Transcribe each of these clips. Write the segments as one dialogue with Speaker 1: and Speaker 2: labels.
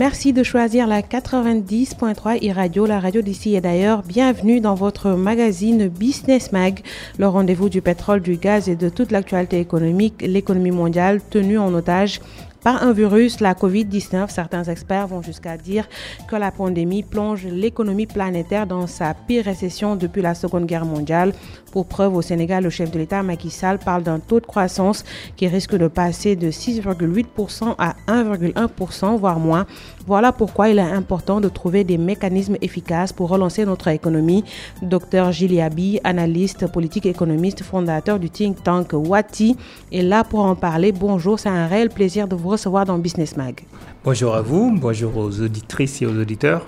Speaker 1: Merci de choisir la 90.3 e-radio, la radio d'ici et d'ailleurs. Bienvenue dans votre magazine Business Mag, le rendez-vous du pétrole, du gaz et de toute l'actualité économique, l'économie mondiale tenue en otage par un virus, la COVID-19. Certains experts vont jusqu'à dire que la pandémie plonge l'économie planétaire dans sa pire récession depuis la Seconde Guerre mondiale. Pour preuve, au Sénégal, le chef de l'État, Macky Sall, parle d'un taux de croissance qui risque de passer de 6,8% à 1,1%, voire moins. Voilà pourquoi il est important de trouver des mécanismes efficaces pour relancer notre économie. Docteur Giliabi, analyste politique économiste, fondateur du think tank Wati, est là pour en parler. Bonjour, c'est un réel plaisir de vous recevoir dans Business Mag.
Speaker 2: Bonjour à vous, bonjour aux auditrices et aux auditeurs.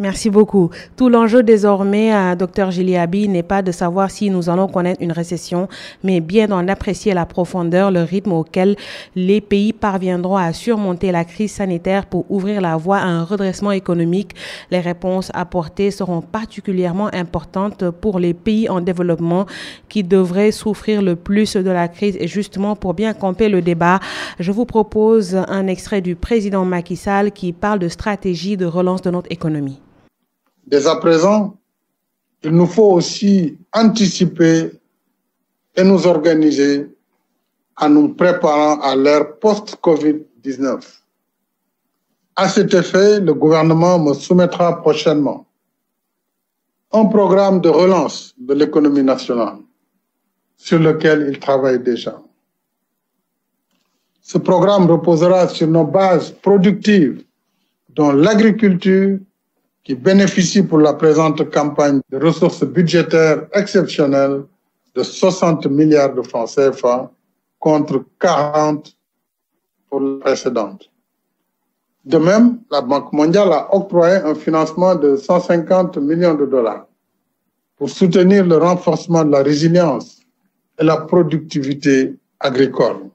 Speaker 1: Merci beaucoup. Tout l'enjeu désormais, à Dr Giliabi, n'est pas de savoir si nous allons connaître une récession, mais bien d'en apprécier la profondeur, le rythme auquel les pays parviendront à surmonter la crise sanitaire pour ouvrir la voie à un redressement économique. Les réponses apportées seront particulièrement importantes pour les pays en développement qui devraient souffrir le plus de la crise. Et justement, pour bien camper le débat, je vous propose un extrait du président Macky Sall qui parle de stratégie de relance de notre économie.
Speaker 3: Dès à présent, il nous faut aussi anticiper et nous organiser en nous préparant à l'ère post-Covid-19. À cet effet, le gouvernement me soumettra prochainement un programme de relance de l'économie nationale sur lequel il travaille déjà. Ce programme reposera sur nos bases productives dont l'agriculture, qui bénéficie pour la présente campagne de ressources budgétaires exceptionnelles de 60 milliards de francs CFA contre 40 pour la précédente. De même, la Banque mondiale a octroyé un financement de 150 millions de dollars pour soutenir le renforcement de la résilience et la productivité agricole.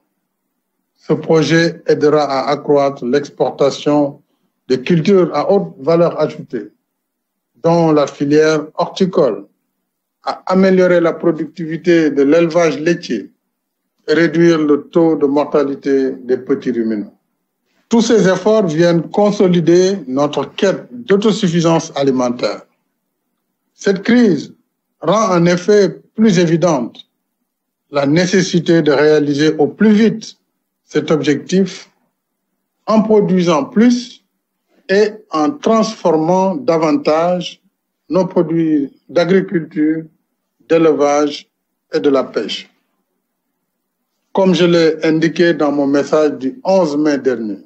Speaker 3: Ce projet aidera à accroître l'exportation des cultures à haute valeur ajoutée, dont la filière horticole, à améliorer la productivité de l'élevage laitier et réduire le taux de mortalité des petits ruminants. Tous ces efforts viennent consolider notre quête d'autosuffisance alimentaire. Cette crise rend en effet plus évidente la nécessité de réaliser au plus vite cet objectif en produisant plus et en transformant davantage nos produits d'agriculture, d'élevage et de la pêche. Comme je l'ai indiqué dans mon message du 11 mai dernier,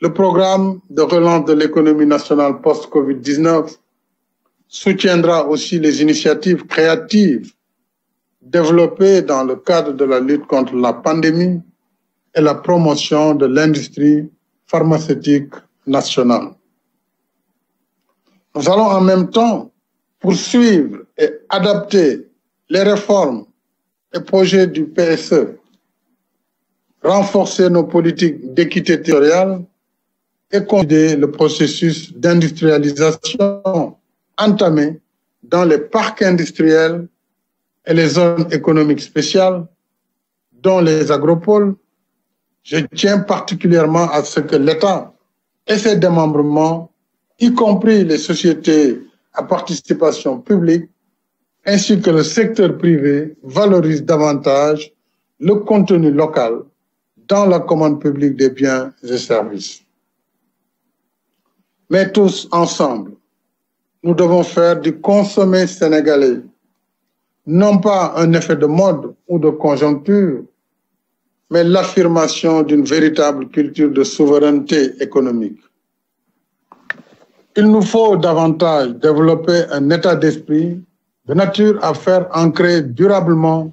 Speaker 3: le programme de relance de l'économie nationale post-Covid-19 soutiendra aussi les initiatives créatives développées dans le cadre de la lutte contre la pandémie et la promotion de l'industrie pharmaceutique nationale. Nous allons en même temps poursuivre et adapter les réformes et projets du PSE, renforcer nos politiques d'équité territoriale et conduire le processus d'industrialisation entamé dans les parcs industriels et les zones économiques spéciales, dont les agropoles. Je tiens particulièrement à ce que l'État et ses démembrements, y compris les sociétés à participation publique, ainsi que le secteur privé, valorisent davantage le contenu local dans la commande publique des biens et services. Mais tous ensemble, nous devons faire du consommé sénégalais non pas un effet de mode ou de conjoncture, mais l'affirmation d'une véritable culture de souveraineté économique. Il nous faut davantage développer un état d'esprit de nature à faire ancrer durablement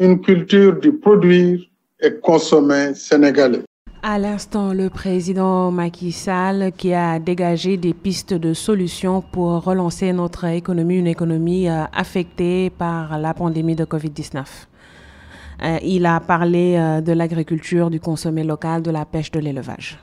Speaker 3: une culture du produire et consommer sénégalais.
Speaker 1: À l'instant, le président Macky Sall qui a dégagé des pistes de solutions pour relancer notre économie, une économie euh, affectée par la pandémie de COVID-19. Euh, il a parlé euh, de l'agriculture, du consommé local, de la pêche, de l'élevage.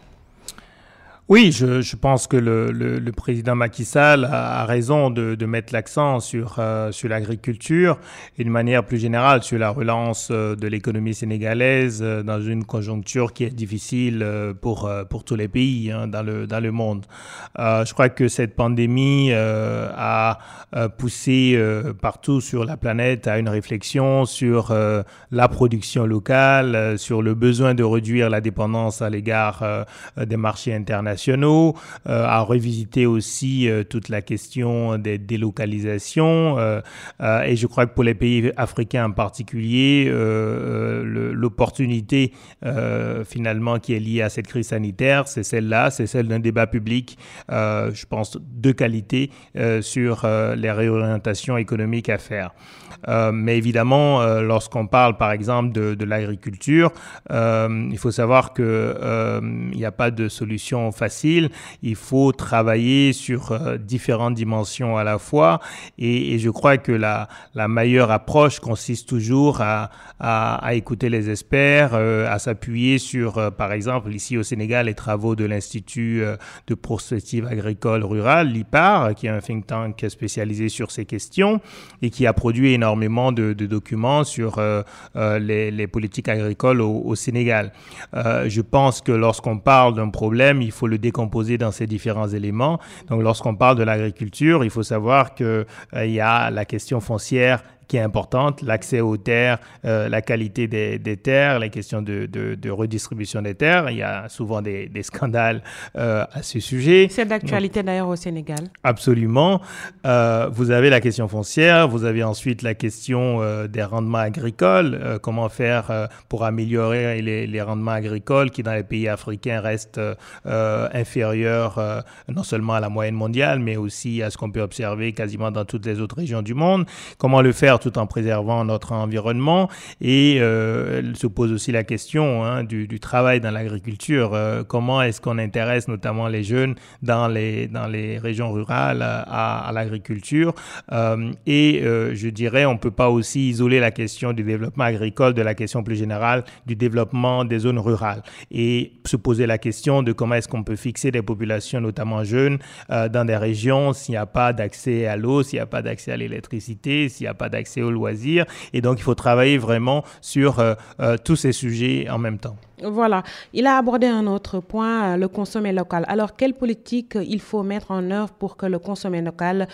Speaker 2: Oui, je, je, pense que le, le, le, président Macky Sall a, raison de, de mettre l'accent sur, euh, sur l'agriculture et de manière plus générale sur la relance euh, de l'économie sénégalaise euh, dans une conjoncture qui est difficile pour, pour tous les pays hein, dans, le, dans le monde. je crois que cette pandémie a poussé partout sur la planète à une réflexion sur la production locale, sur le besoin de réduire la dépendance à l'égard des marchés internationaux nationaux, euh, à revisiter aussi euh, toute la question des délocalisations. Euh, et je crois que pour les pays africains en particulier, l'opportunité finalement qui est liée à cette crise sanitaire, c'est celle-là, c'est celle d'un débat public, je pense, de qualité sur les réorientations économiques à faire. Mais évidemment, lorsqu'on parle par exemple de, de l'agriculture, il faut savoir que il n'y a pas de solution facile. Il faut travailler sur différentes dimensions à la fois. Et, je crois que la, meilleure approche consiste toujours à, écouter les experts, à s'appuyer sur, par exemple, ici au Sénégal, les travaux de l'Institut de prospective agricole rurale, l'IPAR, qui est un think tank spécialisé sur ces questions et qui a produit énormément de, documents sur euh, euh, les, politiques agricoles au, Sénégal. Euh, je pense que lorsqu'on parle d'un problème, il faut le décomposer dans ces différents éléments. Donc, lorsqu'on parle de l'agriculture, il faut savoir qu'il y a la question foncière qui est importante, l'accès aux terres, euh, la qualité des, des, terres, les questions de, de, de, redistribution des terres. Il y a souvent des, des scandales euh, à ce sujet.
Speaker 1: C'est d'actualité d'ailleurs au Sénégal.
Speaker 2: Absolument. Euh, vous avez la question foncière, vous avez ensuite la question des rendements agricoles, comment faire pour améliorer les, les, rendements agricoles qui dans les pays africains restent inférieurs non seulement à la moyenne mondiale, mais aussi à ce qu'on peut observer quasiment dans toutes les autres régions du monde. Comment le faire tout en préservant notre environnement. Et euh, elle se pose aussi la question hein, du, travail dans l'agriculture. Euh, comment est-ce qu'on intéresse notamment les jeunes dans les, dans les régions rurales à, à l'agriculture? Euh, Et euh, je dirais, on ne peut pas aussi isoler la question du développement agricole de la question plus générale du développement des zones rurales et se poser la question de comment est-ce qu'on peut fixer des populations, notamment jeunes, euh, dans des régions s'il n'y a pas d'accès à l'eau, s'il n'y a pas d'accès à l'électricité, s'il n'y a pas d'accès accès aux loisirs. Et donc, il faut travailler vraiment sur euh, euh, tous ces sujets en même temps.
Speaker 1: Voilà. Il a abordé un autre point, euh, le consommer local. Alors, quelle politique il faut mettre en œuvre pour que le consommer local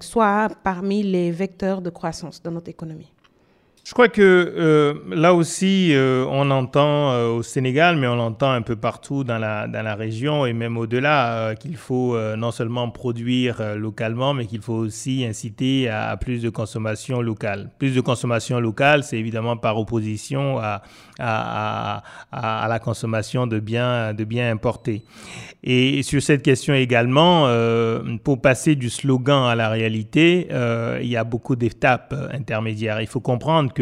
Speaker 1: soit parmi les vecteurs de croissance de notre économie?
Speaker 2: Je crois que euh, là aussi, euh, on entend euh, au Sénégal, mais on entend un peu partout dans la, dans la région et même au-delà qu'il faut non seulement produire localement, mais qu'il faut aussi inciter à, plus de consommation locale. Plus de consommation locale, c'est évidemment par opposition à, à, à, la consommation de biens, de biens importés. Et sur cette question également, pour passer du slogan à la réalité, il y a beaucoup d'étapes intermédiaires. Il faut comprendre que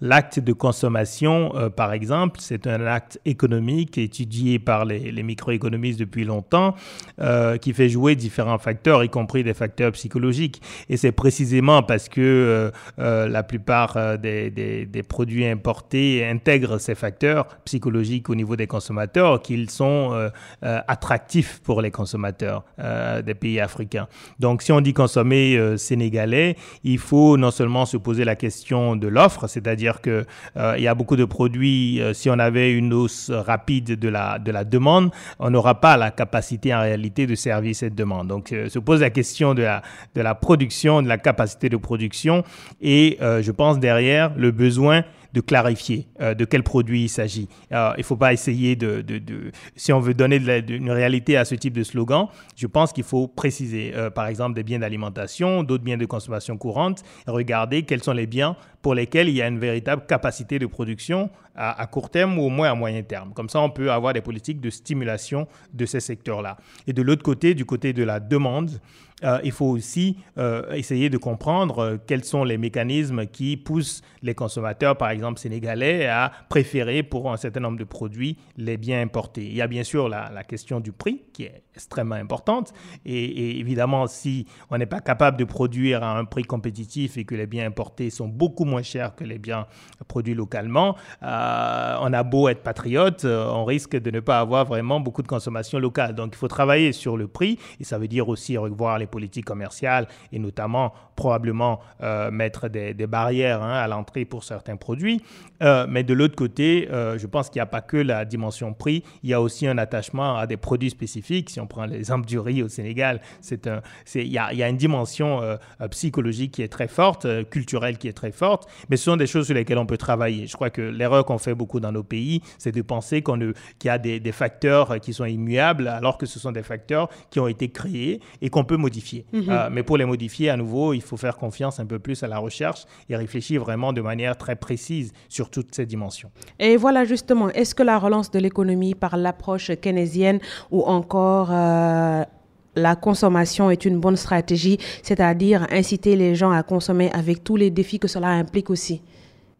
Speaker 2: l'acte de consommation, euh, par exemple, c'est un acte économique étudié par les, microéconomistes depuis longtemps, euh, qui fait jouer différents facteurs, y compris des facteurs psychologiques. Et c'est précisément parce que euh, la plupart des, produits importés intègrent ces facteurs psychologiques au niveau des consommateurs qu'ils sont attractifs pour les consommateurs des pays africains. Donc, si on dit consommer sénégalais, il faut non seulement se poser la question de l'offre, c'est-à-dire que euh, il y a beaucoup de produits. Euh, si on avait une hausse rapide de la de la demande, on n'aura pas la capacité en réalité de servir cette demande. Donc, euh, se pose la question de la de la production, de la capacité de production, et je pense derrière le besoin de clarifier euh, de quel produit il s'agit. Euh, il ne faut pas essayer de, si on veut donner une réalité à ce type de slogan, je pense qu'il faut préciser, euh, par exemple, des biens d'alimentation, d'autres biens de consommation courante, regarder quels sont les biens pour lesquels il y a une véritable capacité de production à court terme ou au moins à moyen terme. Comme ça, on peut avoir des politiques de stimulation de ces secteurs-là. Et de l'autre côté, du côté de la demande, euh, il faut aussi euh, essayer de comprendre euh, quels sont les mécanismes qui poussent les consommateurs, par exemple sénégalais, à préférer pour un certain nombre de produits les biens importés. Il y a bien sûr la, question du prix qui est extrêmement importante. Et, évidemment, si on n'est pas capable de produire à un prix compétitif et que les biens importés sont beaucoup moins chers que les biens produits localement, on a beau être patriote, on risque de ne pas avoir vraiment beaucoup de consommation locale. Donc il faut travailler sur le prix et ça veut dire aussi revoir les politiques commerciales et notamment probablement euh, mettre des, barrières hein, à l'entrée pour certains produits. mais de l'autre côté, je pense qu'il n'y a pas que la dimension prix, il y a aussi un attachement à des produits spécifiques. Si on prend l'exemple du riz au Sénégal, il y, a, une dimension euh, euh, psychologique qui est très forte, euh, culturelle qui est très forte, mais ce sont des choses sur lesquelles on peut travailler. Je crois que l'erreur qu'on fait beaucoup dans nos pays, c'est de penser qu'il y a des, facteurs qui sont immuables, alors que ce sont des facteurs qui ont été créés et qu'on peut modifier. Mhm. mais pour les modifier, à nouveau, il faut faire confiance un peu plus à la recherche et réfléchir vraiment de manière très précise sur toutes ces dimensions.
Speaker 1: Et voilà justement, est-ce que la relance de l'économie par l'approche keynésienne ou encore euh, la consommation est une bonne stratégie, c'est-à-dire inciter les gens à consommer avec tous les défis que cela implique aussi?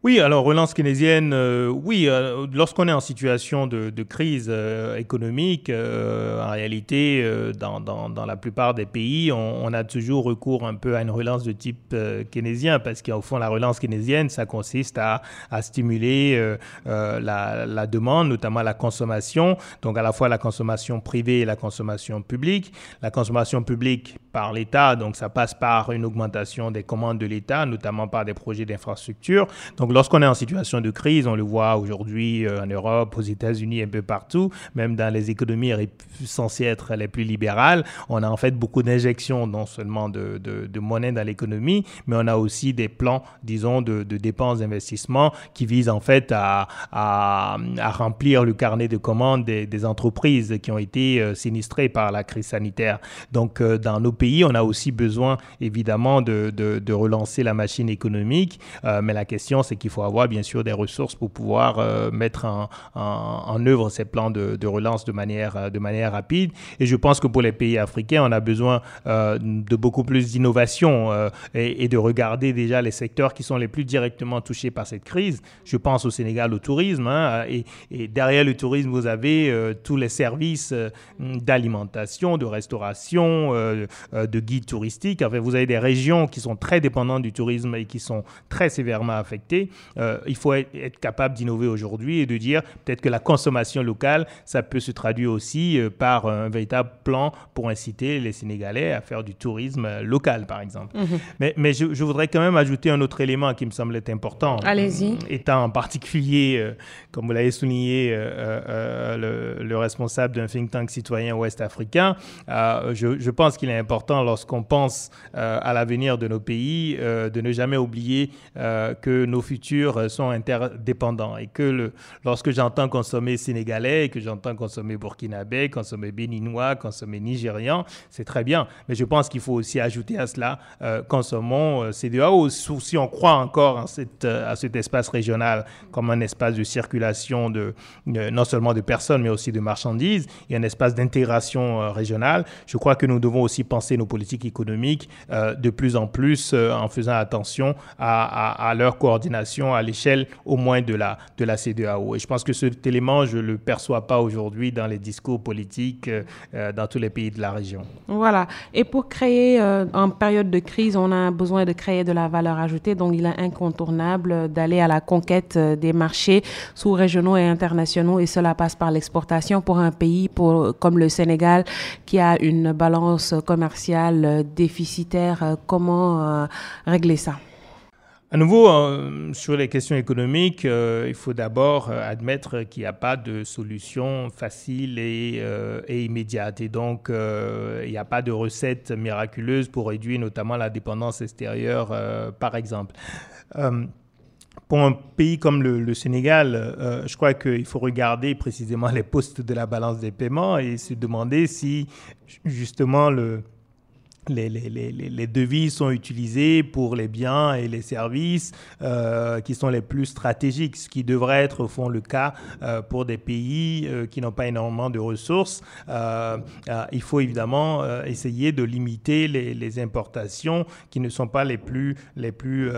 Speaker 2: Oui, alors relance keynésienne, euh, oui, euh, lorsqu'on est en situation de, crise euh, économique, en réalité, dans, dans, la plupart des pays, on, a toujours recours un peu à une relance de type keynésien, parce qu'au fond, la relance keynésienne, ça consiste à, à stimuler la, la, demande, notamment la consommation, donc à la fois la consommation privée et la consommation publique. La consommation publique par l'État, donc ça passe par une augmentation des commandes de l'État, notamment par des projets d'infrastructure. Lorsqu'on est en situation de crise, on le voit aujourd'hui euh, en Europe, aux États-Unis, un peu partout, même dans les économies censées être les plus libérales, on a en fait beaucoup d'injections, non seulement de, monnaie dans l'économie, mais on a aussi des plans, disons, de, dépenses d'investissement qui visent en fait à, remplir le carnet de commandes des, entreprises qui ont été euh, sinistrées par la crise sanitaire. Donc euh, dans nos pays, on a aussi besoin évidemment de, de relancer la machine économique, mais la question c'est qu'il faut avoir bien sûr des ressources pour pouvoir euh, mettre en, œuvre ces plans de, relance de manière, euh, de manière rapide. Et je pense que pour les pays africains, on a besoin euh, de beaucoup plus d'innovation et, de regarder déjà les secteurs qui sont les plus directement touchés par cette crise. Je pense au Sénégal au tourisme. Hein, et, et, derrière le tourisme, vous avez tous les services d'alimentation, de restauration, de guides touristiques. Enfin, vous avez des régions qui sont très dépendantes du tourisme et qui sont très sévèrement affectées. Euh, il faut être, capable d'innover aujourd'hui et de dire peut-être que la consommation locale, ça peut se traduire aussi euh, par un véritable plan pour inciter les Sénégalais à faire du tourisme euh, local, par exemple. Mhm. Mais, mais je, voudrais quand même ajouter un autre élément qui me semblait important.
Speaker 1: Allez-y.
Speaker 2: Étant en particulier, comme vous l'avez souligné, le, responsable d'un think tank citoyen ouest-africain, je, je, pense qu'il est important lorsqu'on pense à l'avenir de nos pays de ne jamais oublier que nos futurs euh, sont interdépendants et que lorsque j'entends consommer sénégalais, que j'entends consommer burkinabé, consommer béninois, consommer nigérian, c'est très bien. Mais je pense qu'il faut aussi ajouter à cela, euh, consommons euh, CDAO. Si on croit encore en cette, à cet espace régional comme un espace de circulation de, non seulement de personnes, mais aussi de marchandises, et un espace d'intégration régionale, je crois que nous devons aussi penser nos politiques économiques de plus en plus en faisant attention à leur coordination à l'échelle au moins de la, de la CEDEAO. Et je pense que cet élément, je ne le perçois pas aujourd'hui dans les discours politiques euh, euh, dans tous les pays de la région.
Speaker 1: Voilà. Et pour créer, euh, en période de crise, on a besoin de créer de la valeur ajoutée. Donc, il est incontournable d'aller à la conquête des marchés sous-régionaux et internationaux. Et cela passe par l'exportation pour un pays comme le Sénégal qui a une balance commerciale déficitaire. Comment régler ça?
Speaker 2: À nouveau, euh, sur les questions économiques, euh, il faut d'abord euh, admettre qu'il n'y a pas de solution facile et, et immédiate. Et donc, il n'y a pas de recette miraculeuse pour réduire notamment la dépendance extérieure, par exemple. pour un pays comme le Sénégal, je crois qu'il faut regarder précisément les postes de la balance des paiements et se demander si justement le, les, les, devises sont utilisées pour les biens et les services euh, qui sont les plus stratégiques, ce qui devrait être au fond le cas euh, pour des pays euh, qui n'ont pas énormément de ressources. Il faut évidemment essayer de limiter les, importations qui ne sont pas les plus, les plus,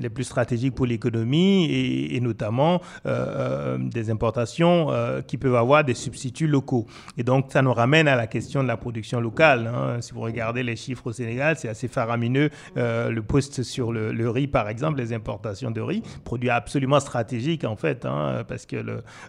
Speaker 2: les plus stratégiques pour l'économie et, notamment des importations qui peuvent avoir des substituts locaux. Et donc ça nous ramène à la question de la production locale. Hein. Regardez les chiffres au Sénégal, c'est assez faramineux. Euh, le poste sur le, riz, par exemple, les importations de riz, produit absolument stratégique en fait, hein, parce que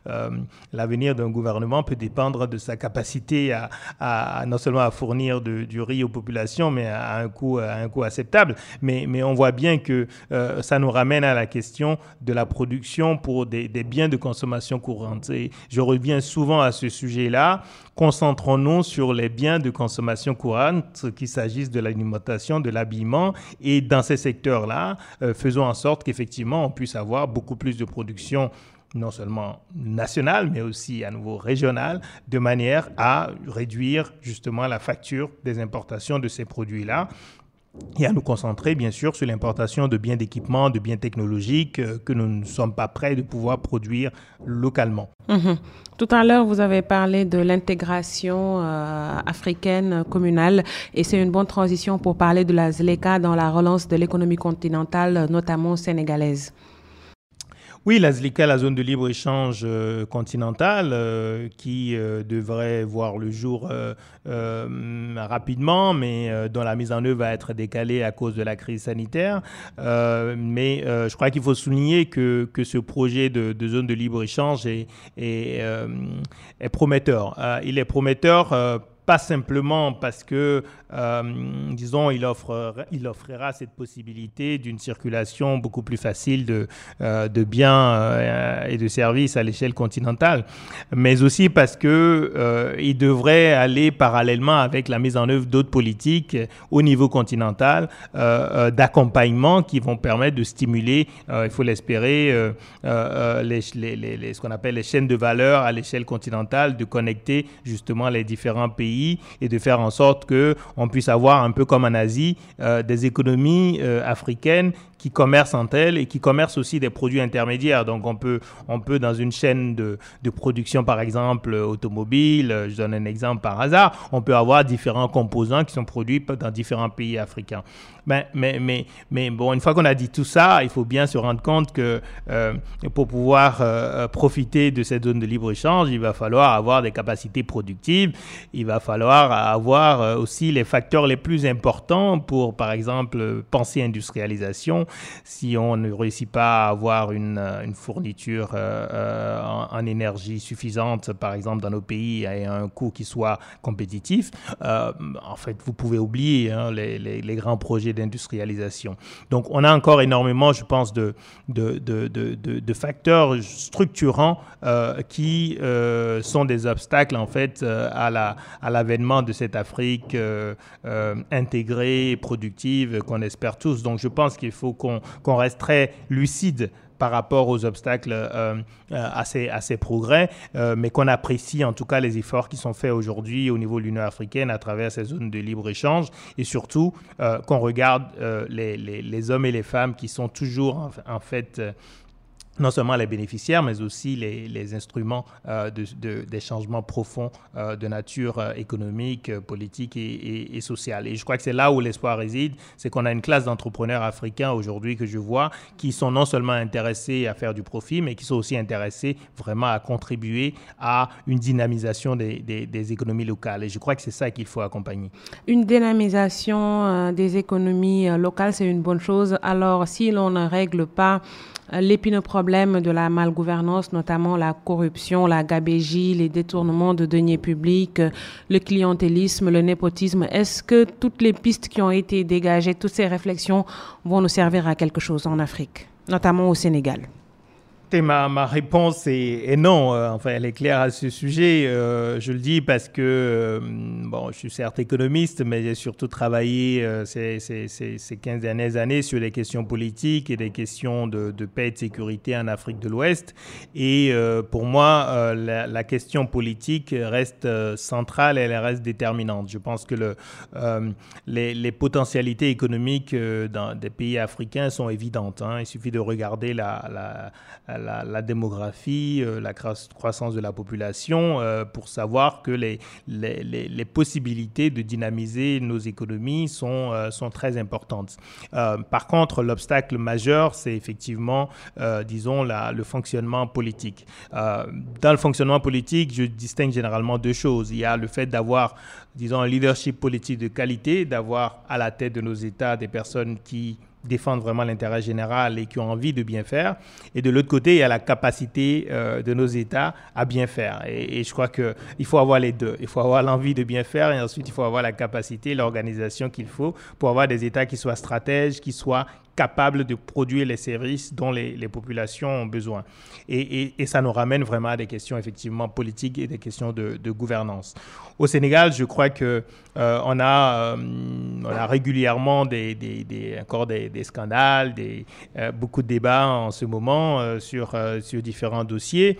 Speaker 2: euh, l'avenir d'un gouvernement peut dépendre de sa capacité à, non seulement à fournir du riz aux populations, mais à un coût, acceptable. Mais, on voit bien que euh, ça nous ramène à la question de la production pour des, biens de consommation courante. Je reviens souvent à ce sujet-là. Concentrons-nous sur les biens de consommation courante qu'il s'agisse de l'alimentation, de l'habillement. Et dans ces secteurs-là, euh, faisons en sorte qu'effectivement, on puisse avoir beaucoup plus de production non seulement nationale, mais aussi à nouveau régionale, de manière à réduire justement la facture des importations de ces produits-là et à nous concentrer bien sûr sur l'importation de biens d'équipement, de biens technologiques euh, que nous ne sommes pas prêts de pouvoir produire localement.
Speaker 1: Mmh. Tout à l'heure, vous avez parlé de l'intégration euh, africaine communale et c'est une bonne transition pour parler de la ZLECA dans la relance de l'économie continentale, notamment sénégalaise.
Speaker 2: Oui, la ZLICA, la zone de libre-échange euh, continentale, euh, qui euh, devrait voir le jour rapidement, mais dont la mise en œuvre va être décalée à cause de la crise sanitaire. mais je crois qu'il faut souligner que, que ce projet de, zone de libre-échange est, prometteur. il est prometteur pas simplement parce que, euh, disons, il, offre, il offrira cette possibilité d'une circulation beaucoup plus facile de, euh, de biens euh, et de services à l'échelle continentale, mais aussi parce que il devrait aller parallèlement avec la mise en œuvre d'autres politiques au niveau continental d'accompagnement qui vont permettre de stimuler, il faut l'espérer, les, les, les, ce qu'on appelle les chaînes de valeur à l'échelle continentale, de connecter justement les différents pays et de faire en sorte que on puisse avoir un peu comme en Asie euh, des économies euh, africaines qui commercent entre elles et qui commercent aussi des produits intermédiaires. Donc on peut, on peut dans une chaîne de, de production, par exemple, automobile, je donne un exemple par hasard, on peut avoir différents composants qui sont produits dans différents pays africains. Mais, mais, mais, mais bon, une fois qu'on a dit tout ça, il faut bien se rendre compte que euh, pour pouvoir euh, profiter de cette zone de libre-échange, il va falloir avoir des capacités productives, il va falloir avoir euh, aussi les facteurs les plus importants pour, par exemple, penser industrialisation, si on ne réussit pas à avoir une, euh, fourniture euh, en, en, énergie suffisante, par exemple, dans nos pays, et un coût qui soit compétitif, euh, en fait, vous pouvez oublier hein, les, grands projets d'industrialisation. Donc, on a encore énormément, je pense, de, facteurs structurants euh, qui euh, sont des obstacles, en fait, à à l'avènement de cette Afrique intégrée, productive, qu'on espère tous. Donc, je pense qu'il faut qu'on qu reste très lucide par rapport aux obstacles euh, à, ces, à ces progrès, euh, mais qu'on apprécie en tout cas les efforts qui sont faits aujourd'hui au niveau de l'Union africaine à travers ces zones de libre-échange et surtout euh, qu'on regarde euh, les, les, hommes et les femmes qui sont toujours en fait non seulement les bénéficiaires, mais aussi les, les instruments euh, de, de, des changements profonds euh, de nature euh, économique, politique et, sociale. Et je crois que c'est là où l'espoir réside, c'est qu'on a une classe d'entrepreneurs africains aujourd'hui que je vois qui sont non seulement intéressés à faire du profit, mais qui sont aussi intéressés vraiment à contribuer à une dynamisation des, des, économies locales. Et je crois que c'est ça qu'il faut accompagner.
Speaker 1: Une dynamisation des économies locales, c'est une bonne chose. Alors, si l'on ne règle pas l'épineux problème de la malgouvernance, notamment la corruption, la gabégie, les détournements de deniers publics, le clientélisme, le népotisme. Est-ce que toutes les pistes qui ont été dégagées, toutes ces réflexions vont nous servir à quelque chose en Afrique, notamment au Sénégal?
Speaker 2: Ma, ma, réponse est, non. Euh, enfin, elle est claire à ce sujet. Euh, je le dis parce que, euh, bon, je suis certes économiste, mais j'ai surtout travaillé ces, ces, ces, 15 dernières années sur les questions politiques et des questions de, paix et de sécurité en Afrique de l'Ouest. Et pour moi, la, question politique reste centrale et elle reste déterminante. Je pense que le, les, potentialités économiques des pays africains sont évidentes. Hein. Il suffit de regarder la la, démographie, euh, la croissance de la population, euh, pour savoir que les, les, possibilités de dynamiser nos économies sont, euh, sont très importantes. par contre, l'obstacle majeur, c'est effectivement, disons, le fonctionnement politique. dans le fonctionnement politique, je distingue généralement deux choses. Il y a le fait d'avoir, disons, un leadership politique de qualité, d'avoir à la tête de nos États des personnes qui défendent vraiment l'intérêt général et qui ont envie de bien faire. Et de l'autre côté, il y a la capacité euh, de nos États à bien faire. Et, je crois qu'il faut avoir les deux. Il faut avoir l'envie de bien faire et ensuite il faut avoir la capacité, l'organisation qu'il faut pour avoir des États qui soient stratèges, qui soient capables de produire les services dont les, populations ont besoin. Et, ça nous ramène vraiment à des questions effectivement politiques et des questions de, gouvernance. Au Sénégal, je crois que euh, on, a, euh, a régulièrement des, encore des, scandales, des, euh, beaucoup de débats en ce moment sur, sur différents dossiers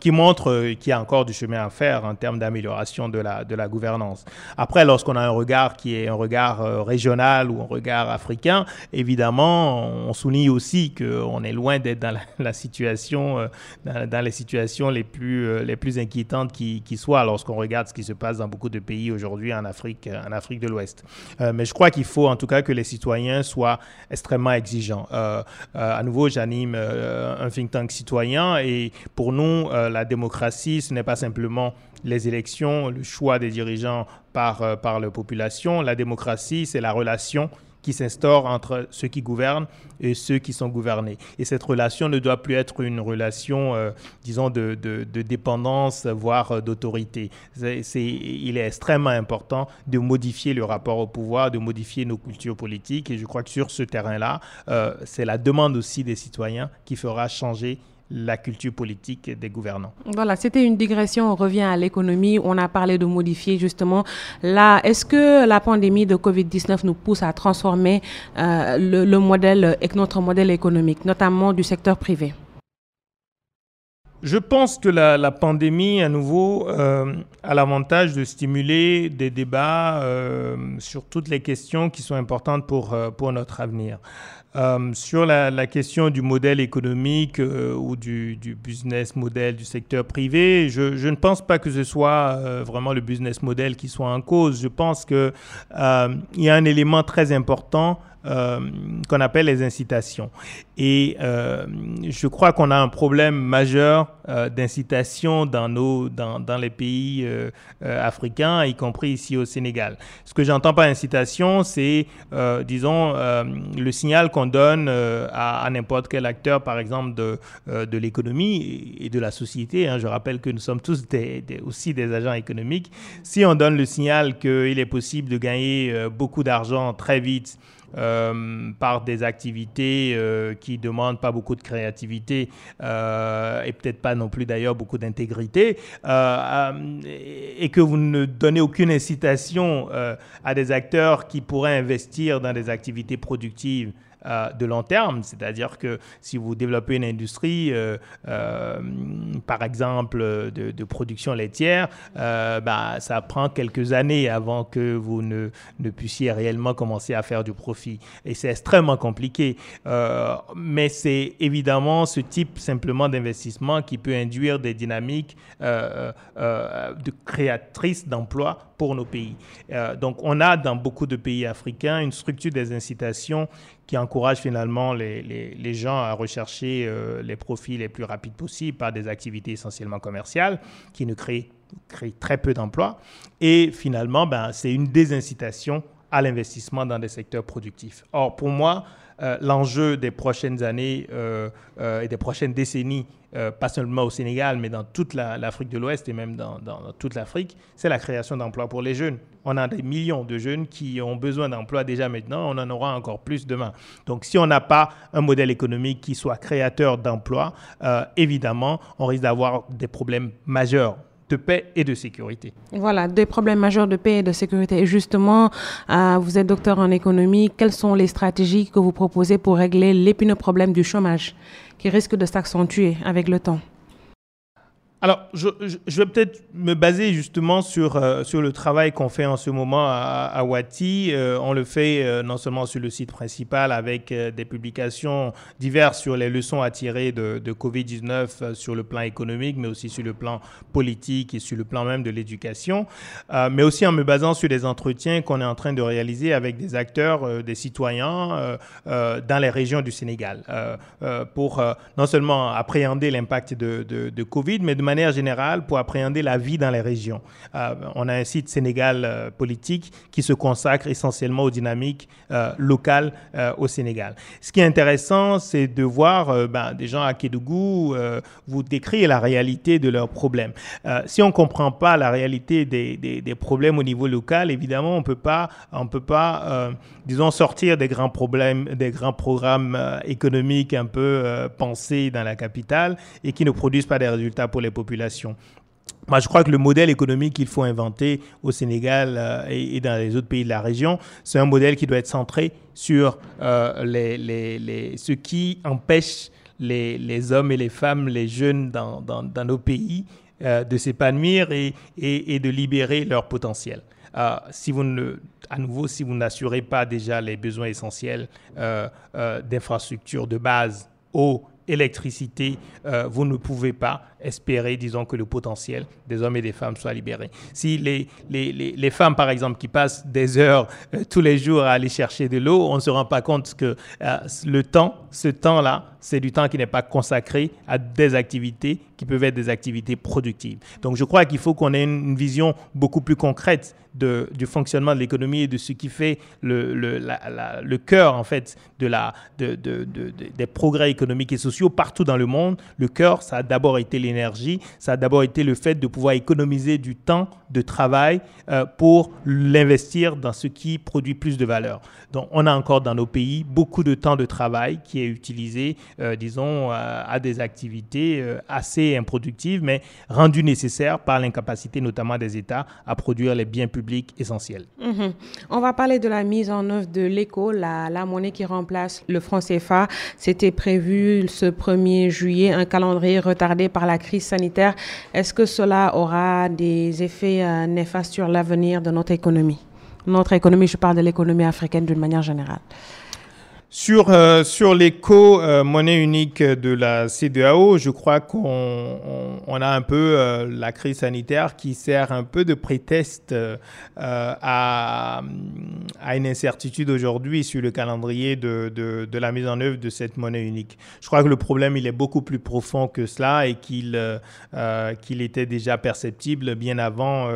Speaker 2: qui montrent qu'il y a encore du chemin à faire en termes d'amélioration de la, de la gouvernance. Après, lorsqu'on a un regard qui est un regard régional ou un regard africain, évidemment, on souligne aussi qu'on est loin d'être dans la, situation, dans, les situations les plus, les plus inquiétantes qui, qui soient lorsqu'on regarde ce qui se passe dans beaucoup de pays aujourd'hui en Afrique, en Afrique de l'Ouest. Euh, mais je crois qu'il faut en tout cas que les citoyens soient extrêmement exigeants. Euh, euh, à nouveau, j'anime un think tank citoyen et pour nous, la démocratie, ce n'est pas simplement les élections, le choix des dirigeants par, par la population. La démocratie, c'est la relation qui s'instaure entre ceux qui gouvernent et ceux qui sont gouvernés. Et cette relation ne doit plus être une relation, euh, disons, de, dépendance, voire euh, d'autorité. il est extrêmement important de modifier le rapport au pouvoir, de modifier nos cultures politiques. Et je crois que sur ce terrain-là, euh, c'est la demande aussi des citoyens qui fera changer la culture politique des gouvernants.
Speaker 1: Voilà, c'était une digression. On revient à l'économie. On a parlé de modifier justement. Là, est-ce que la pandémie de Covid-19 nous pousse à transformer euh, le, modèle et notre modèle économique, notamment du secteur privé?
Speaker 2: Je pense que la, pandémie, à nouveau, euh, a l'avantage de stimuler des débats euh, sur toutes les questions qui sont importantes pour, pour notre avenir. Euh, sur la, question du modèle économique euh, ou du, business model du secteur privé, je, ne pense pas que ce soit euh, vraiment le business model qui soit en cause. Je pense qu'il y a un élément très important euh, qu'on appelle les incitations. Et euh, je crois qu'on a un problème majeur euh, d'incitation dans, nos, dans, dans les pays africains, y compris ici au Sénégal. Ce que j'entends par incitation, c'est, disons, le signal qu'on donne à, n'importe quel acteur, par exemple, de, de l'économie et de la société. Hein. Je rappelle que nous sommes tous des, aussi des agents économiques. Si on donne le signal qu'il est possible de gagner beaucoup d'argent très vite, euh, par des activités euh, qui demandent pas beaucoup de créativité euh, et peut-être pas non plus d'ailleurs beaucoup d'intégrité, et que vous ne donnez aucune incitation à des acteurs qui pourraient investir dans des activités productives euh, de long terme. C'est-à-dire que si vous développez une industrie, euh, euh, par exemple, de, production laitière, bah, ça prend quelques années avant que vous ne, ne, puissiez réellement commencer à faire du profit. Et c'est extrêmement compliqué. mais c'est évidemment ce type simplement d'investissement qui peut induire des dynamiques de créatrices d'emplois pour nos pays. donc on a dans beaucoup de pays africains une structure des incitations qui encourage finalement les, les, gens à rechercher euh, les profits les plus rapides possibles par des activités essentiellement commerciales qui ne créent, créent très peu d'emplois. Et finalement, ben, c'est une désincitation à l'investissement dans des secteurs productifs. Or, pour moi, l'enjeu des prochaines années et des prochaines décennies pas seulement au Sénégal, mais dans toute l'Afrique de l'Ouest et même dans, dans toute l'Afrique, c'est la création d'emplois pour les jeunes. On a des millions de jeunes qui ont besoin d'emplois déjà maintenant, on en aura encore plus demain. Donc si on n'a pas un modèle économique qui soit créateur d'emplois, évidemment, on risque d'avoir des problèmes majeurs paix et de sécurité.
Speaker 1: Voilà, des problèmes majeurs de paix et de sécurité. Et justement, euh, vous êtes docteur en économie. Quelles sont les stratégies que vous proposez pour régler l'épineux problème du chômage qui risque de s'accentuer avec le temps?
Speaker 2: Alors, je, vais peut-être me baser justement sur, euh, sur le travail qu'on fait en ce moment à, à Wati. Euh, on le fait euh, non seulement sur le site principal avec des publications diverses sur les leçons à tirer de, de Covid-19 sur le plan économique, mais aussi sur le plan politique et sur le plan même de l'éducation, mais aussi en me basant sur des entretiens qu'on est en train de réaliser avec des acteurs, des citoyens dans les régions du Sénégal, pour non seulement appréhender l'impact de, de Covid, mais de manière générale pour appréhender la vie dans les régions. Euh, on a un site Sénégal euh, politique qui se consacre essentiellement aux dynamiques euh, locales au Sénégal. Ce qui est intéressant, c'est de voir ben, des gens à Kédougou vous décrire la réalité de leurs problèmes. si on ne comprend pas la réalité des, problèmes au niveau local, évidemment, on peut pas, on peut pas, disons, sortir des grands problèmes, des grands programmes économiques un peu pensés dans la capitale et qui ne produisent pas des résultats pour les populations moi, je crois que le modèle économique qu'il faut inventer au Sénégal euh, et, dans les autres pays de la région, c'est un modèle qui doit être centré sur euh, ce qui empêche les, hommes et les femmes, les jeunes dans, dans, nos pays euh, de s'épanouir et, et, de libérer leur potentiel. si vous ne, à nouveau, si vous n'assurez pas déjà les besoins essentiels d'infrastructures de base, eau, électricité, vous ne pouvez pas espérer, disons, que le potentiel des hommes et des femmes soit libéré. Si les, les, les, femmes, par exemple, qui passent des heures euh, tous les jours à aller chercher de l'eau, on ne se rend pas compte que euh, le temps, ce temps-là, c'est du temps qui n'est pas consacré à des activités qui peuvent être des activités productives. Donc je crois qu'il faut qu'on ait une, vision beaucoup plus concrète de, du fonctionnement de l'économie et de ce qui fait le, le, le cœur, en fait, de la, de, de, des progrès économiques et sociaux partout dans le monde. Le cœur, ça a d'abord été les ça a d'abord été le fait de pouvoir économiser du temps de travail euh, pour l'investir dans ce qui produit plus de valeur. Donc, on a encore dans nos pays beaucoup de temps de travail qui est utilisé, euh, disons, à des activités euh, assez improductives, mais rendues nécessaires par l'incapacité notamment des États à produire les biens publics essentiels.
Speaker 1: Mhm. On va parler de la mise en œuvre de l'éco, la, monnaie qui remplace le franc CFA. C'était prévu ce 1er juillet, un calendrier retardé par la crise sanitaire. Est-ce que cela aura des effets euh, néfastes sur l'avenir de notre économie? Notre économie, je parle de l'économie africaine d'une manière générale.
Speaker 2: Sur, euh, sur l'éco-monnaie euh, unique de la CDAO, je crois qu'on on, a un peu euh, la crise sanitaire qui sert un peu de prétexte à, à une incertitude aujourd'hui sur le calendrier de, de, la mise en œuvre de cette monnaie unique. Je crois que le problème, il est beaucoup plus profond que cela et qu'il qu'il était déjà perceptible bien avant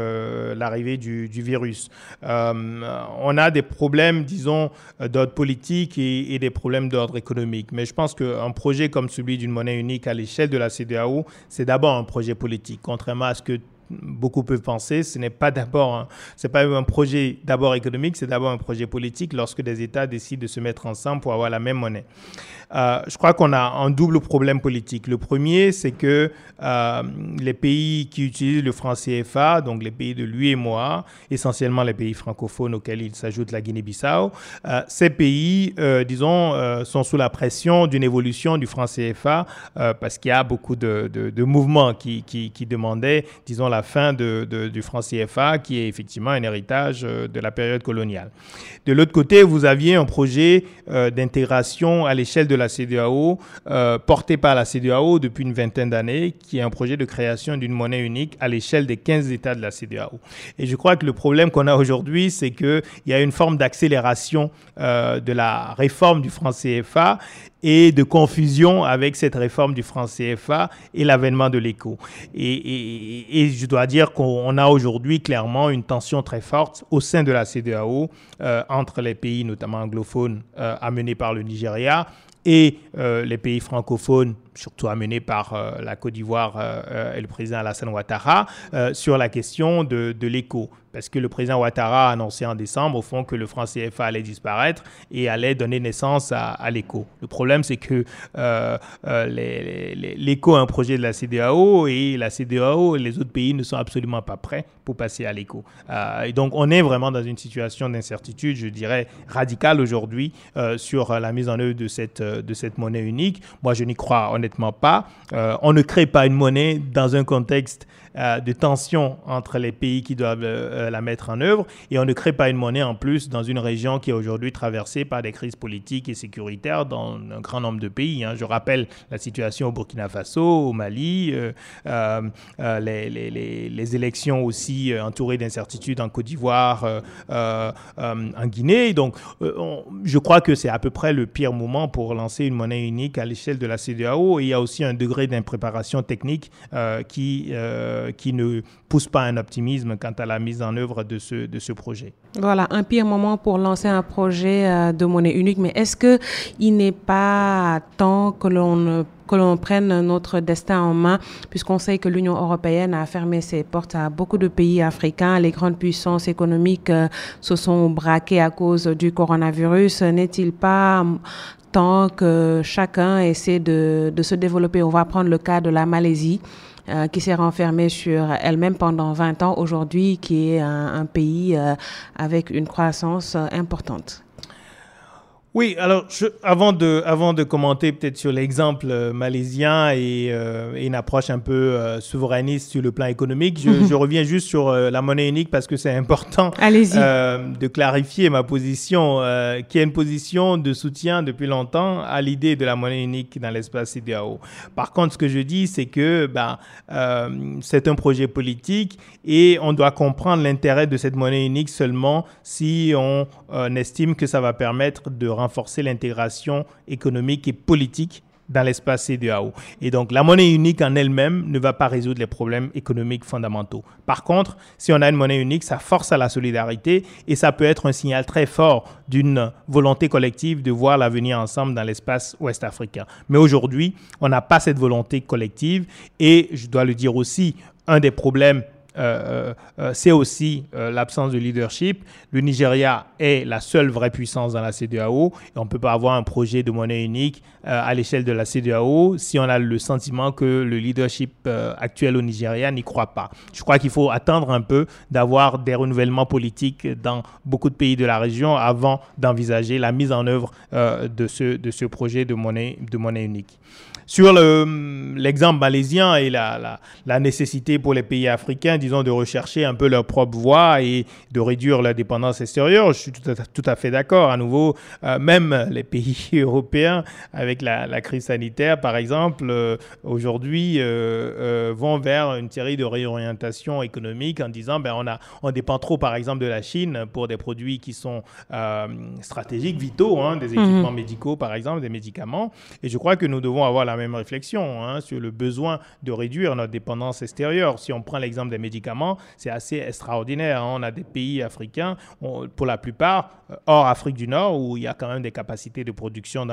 Speaker 2: l'arrivée du, du, virus. on a des problèmes, disons, d'ordre politique et et des problèmes d'ordre économique. Mais je pense qu'un projet comme celui d'une monnaie unique à l'échelle de la CDAO, c'est d'abord un projet politique, contrairement à ce que beaucoup peuvent penser, ce n'est pas d'abord, c'est pas un projet d'abord économique, c'est d'abord un projet politique lorsque des États décident de se mettre ensemble pour avoir la même monnaie. Euh, je crois qu'on a un double problème politique. Le premier, c'est que euh, les pays qui utilisent le franc CFA, donc les pays de lui et moi, essentiellement les pays francophones auxquels il s'ajoute la Guinée-Bissau, euh, ces pays, disons, sont sous la pression d'une évolution du franc CFA parce qu'il y a beaucoup de, mouvements qui, qui, qui, demandaient, disons, la fin de, du franc CFA, qui est effectivement un héritage de la période coloniale. De l'autre côté, vous aviez un projet d'intégration à l'échelle de la CDAO, euh, porté par la CDAO depuis une vingtaine d'années, qui est un projet de création d'une monnaie unique à l'échelle des 15 États de la CDAO. Et je crois que le problème qu'on a aujourd'hui, c'est qu'il y a une forme d'accélération euh, de la réforme du franc CFA et de confusion avec cette réforme du franc CFA et l'avènement de l'éco. Et, je dois dire qu'on a aujourd'hui clairement une tension très forte au sein de la CDAO euh, entre les pays, notamment anglophones, euh, amenés par le Nigeria, et euh, les pays francophones, surtout amenés par la Côte d'Ivoire et le président Alassane Ouattara, sur la question de, de l'éco parce que le président Ouattara a annoncé en décembre, au fond, que le franc CFA allait disparaître et allait donner naissance à, l'éco. Le problème, c'est que euh, euh, l'éco est un projet de la CDAO et la CDAO et les autres pays ne sont absolument pas prêts pour passer à. Euh, et donc, on est vraiment dans une situation d'incertitude, je dirais, radicale aujourd'hui sur la mise en œuvre de cette, de cette monnaie unique. Moi, je n'y crois honnêtement pas. on ne crée pas une monnaie dans un contexte euh, de tension entre les pays qui doivent euh, euh, la mettre en œuvre et on ne crée pas une monnaie en plus dans une région qui est aujourd'hui traversée par des crises politiques et sécuritaires dans un grand nombre de pays. Hein. Je rappelle la situation au Burkina Faso, au Mali, les, élections aussi entourées d'incertitudes en Côte d'Ivoire, en Guinée. Donc, je crois que c'est à peu près le pire moment pour lancer une monnaie unique à l'échelle de la CDAO. Et il y a aussi un degré d'impréparation technique qui euh, qui ne pousse pas un optimisme quant à la mise en œuvre de ce, de ce projet.
Speaker 1: Voilà, un pire moment pour lancer un projet euh, de monnaie unique, mais est-ce qu'il n'est pas temps que l'on que l'on prenne notre destin en main, puisqu'on sait que l'Union européenne a fermé ses portes à beaucoup de pays africains. Les grandes puissances économiques euh, se sont braquées à cause du coronavirus. N'est-il pas temps que chacun essaie de, de se développer? On va prendre le cas de la Malaisie. Euh, qui s'est renfermée sur elle-même pendant 20 ans aujourd'hui, qui est un, pays euh, avec une croissance euh, importante.
Speaker 2: Oui, alors avant, de, avant de commenter peut-être sur l'exemple euh, malaisien euh, et, une approche un peu euh, souverainiste sur le plan économique, je, reviens juste sur la monnaie unique parce que c'est important de clarifier ma position, qui est une position de soutien depuis longtemps à l'idée de la monnaie unique dans l'espace CDAO. Par contre, ce que je dis, c'est que ben, c'est un projet politique et on doit comprendre l'intérêt de cette monnaie unique seulement si on estime que ça va permettre de renforcer l'intégration économique et politique dans l'espace CDAO. Et donc, la monnaie unique en elle-même ne va pas résoudre les problèmes économiques fondamentaux. Par contre, si on a une monnaie unique, ça force à la solidarité et ça peut être un signal très fort d'une volonté collective de voir l'avenir ensemble dans l'espace ouest africain. Mais aujourd'hui, on n'a pas cette volonté collective et je dois le dire aussi, un des problèmes c'est aussi euh, l'absence de leadership. Le Nigeria est la seule vraie puissance dans la CDAO et on ne peut pas avoir un projet de monnaie unique à l'échelle de la CDAO si on a le sentiment que le leadership actuel au Nigeria n'y croit pas. Je crois qu'il faut attendre un peu d'avoir des renouvellements politiques dans beaucoup de pays de la région avant d'envisager la mise en œuvre de, ce, projet de monnaie unique. Sur l'exemple malaisien et la, la, nécessité pour les pays africains, disons, de rechercher un peu leur propre voie et de réduire la dépendance extérieure, je suis tout à, tout à fait d'accord. À nouveau, euh, même les pays européens, avec la, crise sanitaire, par exemple, euh, aujourd'hui, euh, vont vers une série de réorientations économiques en disant, ben, on, a, on dépend trop, par exemple, de la Chine pour des produits qui sont stratégiques, vitaux, hein, des mhm. équipements médicaux, par exemple, des médicaments. Et je crois que nous devons avoir la même réflexion hein, sur le besoin de réduire notre dépendance extérieure. Si on prend l'exemple des médicaments, c'est assez extraordinaire. Hein. On a des pays africains, pour la plupart, euh, hors Afrique du Nord, où il y a quand même des capacités de production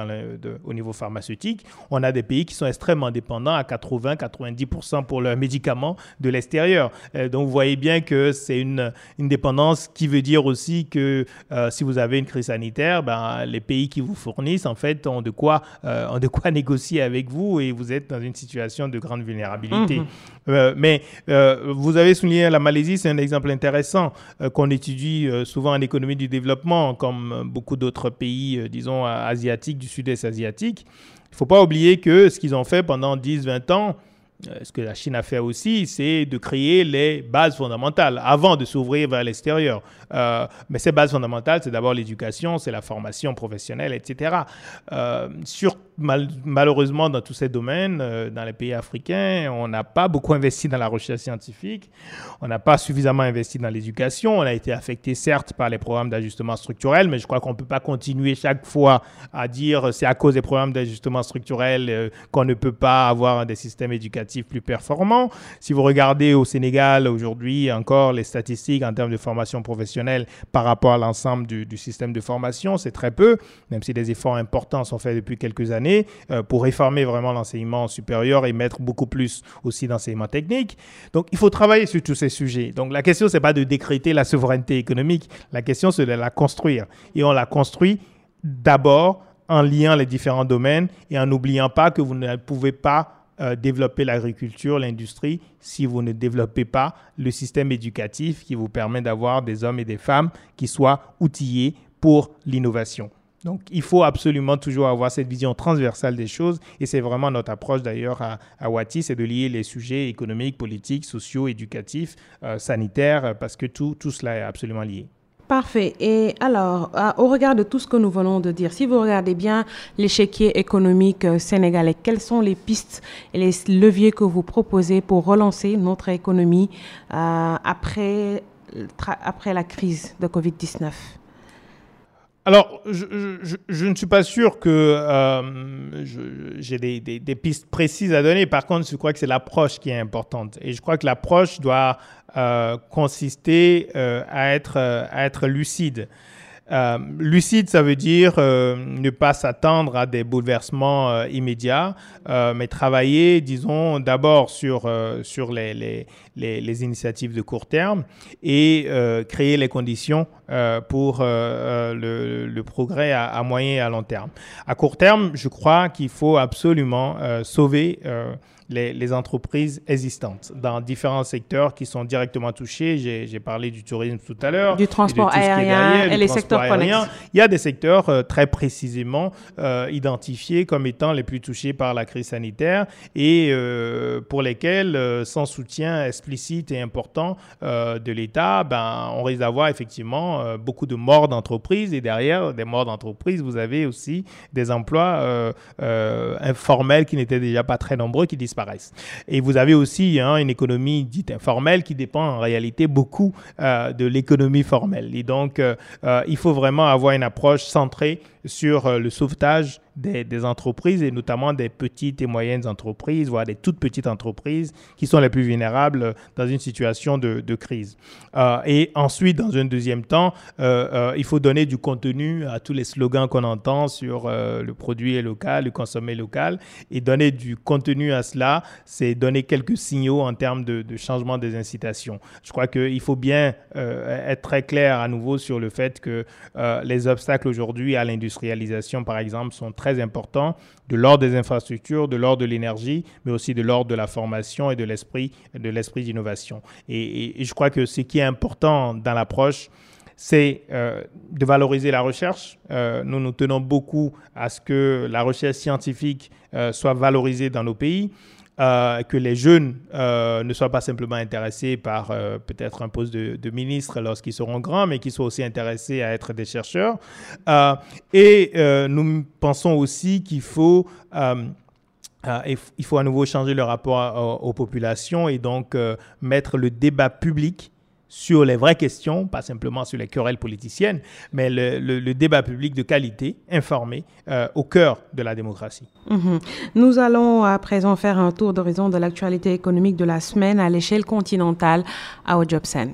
Speaker 2: au niveau pharmaceutique. On a des pays qui sont extrêmement dépendants à 80-90% pour leurs médicaments de l'extérieur. Euh, donc vous voyez bien que c'est une, dépendance qui veut dire aussi que euh, si vous avez une crise sanitaire, ben, les pays qui vous fournissent, en fait, ont de quoi négocier avec vous vous et vous êtes dans une situation de grande vulnérabilité. Mhm. Euh, mais euh, vous avez souligné la Malaisie, c'est un exemple intéressant euh, qu'on étudie souvent en économie du développement, comme beaucoup d'autres pays, disons, asiatiques, du sud-est asiatique. Il ne faut pas oublier que ce qu'ils ont fait pendant 10-20 ans, ce que la Chine a fait aussi, c'est de créer les bases fondamentales avant de s'ouvrir vers l'extérieur. Euh, mais ces bases fondamentales, c'est d'abord l'éducation, c'est la formation professionnelle, etc. Euh, sur, malheureusement, dans tous ces domaines, euh, dans les pays africains, on n'a pas beaucoup investi dans la recherche scientifique, on n'a pas suffisamment investi dans l'éducation, on a été affecté certes par les programmes d'ajustement structurel, mais je crois qu'on ne peut pas continuer chaque fois à dire c'est à cause des programmes d'ajustement structurel qu'on ne peut pas avoir des systèmes éducatifs plus performants. Si vous regardez au Sénégal aujourd'hui encore les statistiques en termes de formation professionnelle par rapport à l'ensemble du, système de formation, c'est très peu, même si des efforts importants sont faits depuis quelques années euh, pour réformer vraiment l'enseignement supérieur et mettre beaucoup plus aussi d'enseignement technique. Donc, il faut travailler sur tous ces sujets. Donc, la question, c'est pas de décréter la souveraineté économique. La question, c'est de la construire. Et on la construit d'abord en liant les différents domaines et en n'oubliant pas que vous ne pouvez pas euh, développer l'agriculture, l'industrie, si vous ne développez pas le système éducatif qui vous permet d'avoir des hommes et des femmes qui soient outillés pour l'innovation. Donc, il faut absolument toujours avoir cette vision transversale des choses. Et c'est vraiment notre approche d'ailleurs à, à c'est de lier les sujets économiques, politiques, sociaux, éducatifs, euh, sanitaires, parce que tout, tout cela est absolument lié.
Speaker 1: Parfait. Et alors, au regard de tout ce que nous venons de dire, si vous regardez bien l'échiquier économique euh, sénégalais, quelles sont les pistes et les leviers que vous proposez pour relancer notre économie euh, après, après la crise de Covid-19
Speaker 2: alors, je, ne suis pas sûr que euh, j'ai des, pistes précises à donner. Par contre, je crois que c'est l'approche qui est importante. Et je crois que l'approche doit euh, consister euh, à, être, lucide. Lucide, ça veut dire ne pas s'attendre à des bouleversements immédiats, mais travailler, disons, d'abord sur, sur les, les, initiatives de court terme et créer les conditions pour le, le, progrès à, à, moyen et à long terme. À court terme, je crois qu'il faut absolument sauver les, entreprises existantes dans différents secteurs qui sont directement touchés. J'ai parlé du tourisme tout à l'heure.
Speaker 1: Du transport aérien et les secteurs connexes.
Speaker 2: Il y a des secteurs euh, très précisément euh, identifiés comme étant les plus touchés par la crise sanitaire et euh, pour lesquels, sans soutien explicite et important de l'État, ben, on risque d'avoir effectivement beaucoup de morts d'entreprises et derrière des morts d'entreprises, vous avez aussi des emplois informels qui n'étaient déjà pas très nombreux qui disparaissent et vous avez aussi hein, une économie dite informelle qui dépend en réalité beaucoup euh, de l'économie formelle. Et donc, euh, euh, il faut vraiment avoir une approche centrée sur le sauvetage des, entreprises et notamment des petites et moyennes entreprises, voire des toutes petites entreprises qui sont les plus vulnérables dans une situation de, crise. Euh, et ensuite, dans un deuxième temps, euh, euh, il faut donner du contenu à tous les slogans qu'on entend sur le produit local, le consommer local. Et donner du contenu à cela, c'est donner quelques signaux en termes de, de changement des incitations. Je crois qu'il faut bien être très clair à nouveau sur le fait que les obstacles aujourd'hui à l'industrialisation, par exemple, sont très très important, de l'ordre des infrastructures, de l'ordre de l'énergie, mais aussi de l'ordre de la formation et de l'esprit de l'esprit d'innovation. Et, je crois que ce qui est important dans l'approche, c'est euh, de valoriser la recherche. Euh, nous nous tenons beaucoup à ce que la recherche scientifique euh, soit valorisée dans nos pays. Euh, que les jeunes euh, ne soient pas simplement intéressés par euh, peut-être un poste de, ministre lorsqu'ils seront grands, mais qu'ils soient aussi intéressés à être des chercheurs. et nous pensons aussi qu'il faut... il faut à nouveau changer le rapport aux populations et donc mettre le débat public sur les vraies questions, pas simplement sur les querelles politiciennes, mais le, débat public de qualité, informé, euh, au cœur de la démocratie.
Speaker 1: Mhm. Nous allons à présent faire un tour d'horizon de l'actualité économique de la semaine à l'échelle continentale à Ojobsen.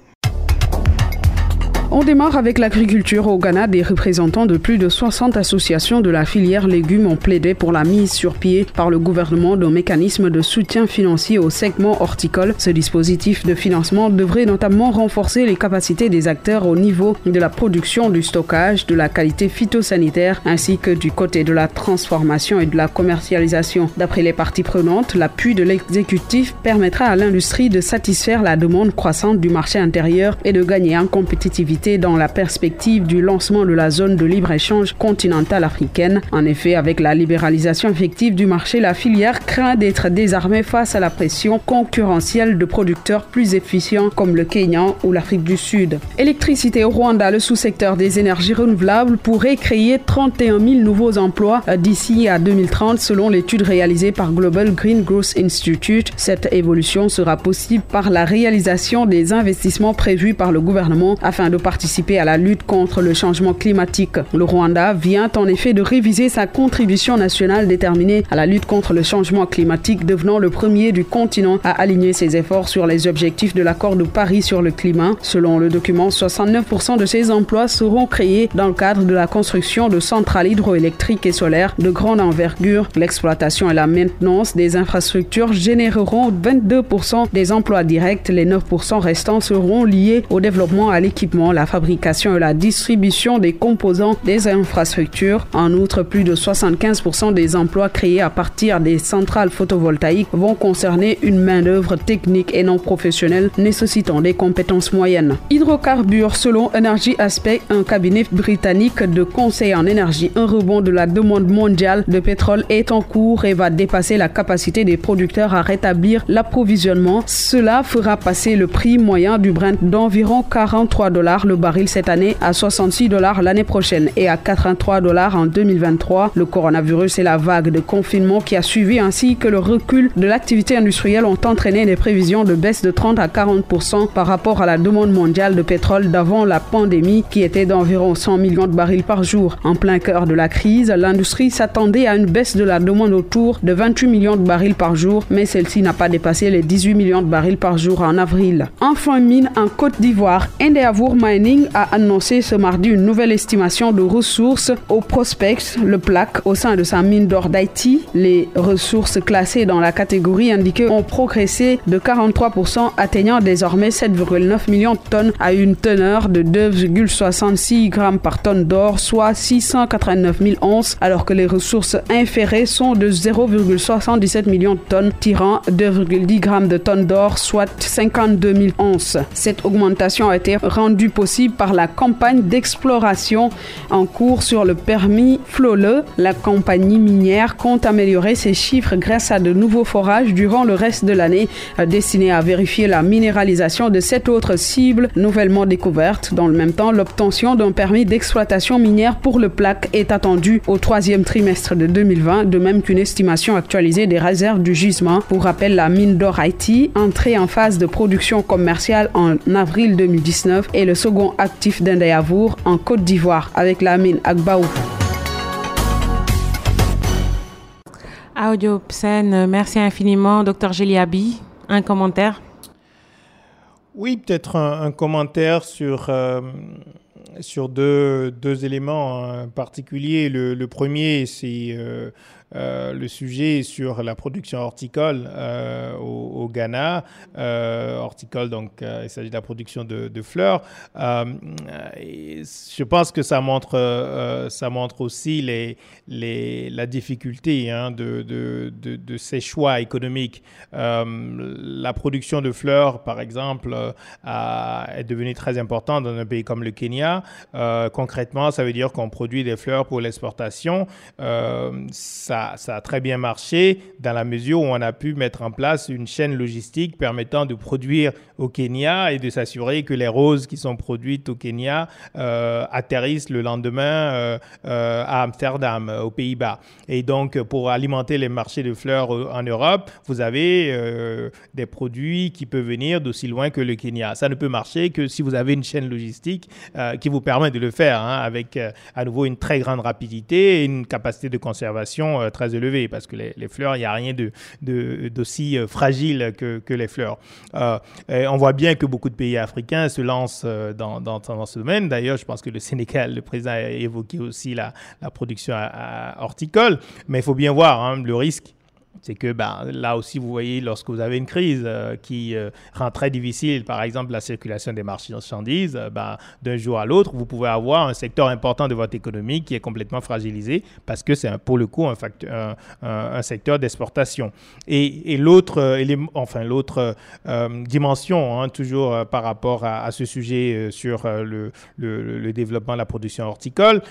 Speaker 4: On démarre avec l'agriculture au Ghana. Des représentants de plus de 60 associations de la filière légumes ont plaidé pour la mise sur pied par le gouvernement d'un mécanisme de soutien financier au segment horticole. Ce dispositif de financement devrait notamment renforcer les capacités des acteurs au niveau de la production, du stockage, de la qualité phytosanitaire ainsi que du côté de la transformation et de la commercialisation. D'après les parties prenantes, l'appui de l'exécutif permettra à l'industrie de satisfaire la demande croissante du marché intérieur et de gagner en compétitivité dans la perspective du lancement de la zone de libre-échange continentale africaine. En effet, avec la libéralisation effective du marché, la filière craint d'être désarmée face à la pression concurrentielle de producteurs plus efficients comme le Kenya ou l'Afrique du Sud. Électricité au Rwanda, le sous-secteur des énergies renouvelables pourrait créer 31 000 nouveaux emplois d'ici à 2030 selon l'étude réalisée par Global Green Growth Institute. Cette évolution sera possible par la réalisation des investissements prévus par le gouvernement afin de participer à la lutte contre le changement climatique. Le Rwanda vient en effet de réviser sa contribution nationale déterminée à la lutte contre le changement climatique, devenant le premier du continent à aligner ses efforts sur les objectifs de l'accord de Paris sur le climat. Selon le document, 69% de ces emplois seront créés dans le cadre de la construction de centrales hydroélectriques et solaires de grande envergure. L'exploitation et la maintenance des infrastructures généreront 22% des emplois directs. Les 9% restants seront liés au développement, à l'équipement, la fabrication et la distribution des composants des infrastructures. En outre, plus de 75% des emplois créés à partir des centrales photovoltaïques vont concerner une main-d'œuvre technique et non professionnelle nécessitant des compétences moyennes. Hydrocarbures, selon Energy Aspect, un cabinet britannique de conseil en énergie, un rebond de la demande mondiale de pétrole est en cours et va dépasser la capacité des producteurs à rétablir l'approvisionnement. Cela fera passer le prix moyen du Brent d'environ 43 dollars le baril cette année à 66 dollars l'année prochaine et à 83 dollars en 2023. Le coronavirus et la vague de confinement qui a suivi ainsi que le recul de l'activité industrielle ont entraîné des prévisions de baisse de 30 à 40% par rapport à la demande mondiale de pétrole d'avant la pandémie qui était d'environ 100 millions de barils par jour. En plein cœur de la crise, l'industrie s'attendait à une baisse de la demande autour de 28 millions de barils par jour, mais celle-ci n'a pas dépassé les 18 millions de barils par jour en avril. Enfin, mine en Côte d'Ivoire, Endeavour Mining a annoncé ce mardi une nouvelle estimation de ressources au prospect, le plaque, au sein de sa mine d'or d'Haïti. Les ressources classées dans la catégorie indiquée ont progressé de 43%, atteignant désormais 7,9 millions de tonnes à une teneur de 2,66 grammes par tonne d'or, soit 689 000 onces, alors que les ressources inférées sont de 0,77 millions de tonnes, tirant 2,10 grammes de tonnes d'or, soit 52 000 onces. Cette augmentation a été rendue possible par la campagne d'exploration en cours sur le permis Flole. La compagnie minière compte améliorer ses chiffres grâce à de nouveaux forages durant le reste de l'année, destinés à vérifier la minéralisation de cette autre cible nouvellement découverte. Dans le même temps, l'obtention d'un permis d'exploitation minière pour le plaque est attendue au troisième trimestre de 2020, de même qu'une estimation actualisée des réserves du gisement. Pour rappel, la mine d'or Haïti, entrée en phase de production commerciale en avril 2019, est le actif d'Indayavour en Côte d'Ivoire avec la mine Agbaou.
Speaker 1: Audio Psen, merci infiniment, docteur Géliabi. Un commentaire?
Speaker 2: Oui, peut-être un, commentaire sur, euh, sur deux, deux, éléments particuliers. Le, le premier, c'est euh, euh, le sujet sur la production horticole euh, au, Ghana. Euh, horticole, donc, il s'agit de la production de, fleurs. je pense que ça montre, ça montre aussi les, les, la difficulté hein, de, de, de, ces choix économiques. la production de fleurs, par exemple, est devenue très importante dans un pays comme le Kenya. concrètement, ça veut dire qu'on produit des fleurs pour l'exportation. ça ça, a très bien marché dans la mesure où on a pu mettre en place une chaîne logistique permettant de produire au Kenya et de s'assurer que les roses qui sont produites au Kenya euh, atterrissent le lendemain euh, euh, à Amsterdam, aux Pays-Bas. Et donc, pour alimenter les marchés de fleurs en Europe, vous avez des produits qui peuvent venir d'aussi loin que le Kenya. Ça ne peut marcher que si vous avez une chaîne logistique qui vous permet de le faire hein, avec à nouveau une très grande rapidité et une capacité de conservation très élevée parce que les, fleurs, il n'y a rien d'aussi de, fragile que, que, les fleurs on voit bien que beaucoup de pays africains se lancent euh, dans, dans, dans ce domaine. D'ailleurs, je pense que le Sénégal, le président a évoqué aussi la, la production horticole. Mais il faut bien voir hein, le risque c'est que ben, là aussi, vous voyez, lorsque vous avez une crise euh, qui euh, rend très difficile, par exemple, la circulation des marchandises, euh, ben, d'un jour à l'autre, vous pouvez avoir un secteur important de votre économie qui est complètement fragilisé parce que c'est pour le coup un, facteur, un, secteur d'exportation. Et, et l'autre enfin, l'autre dimension, hein, toujours par rapport à, ce sujet sur le, le, le, développement de la production horticole,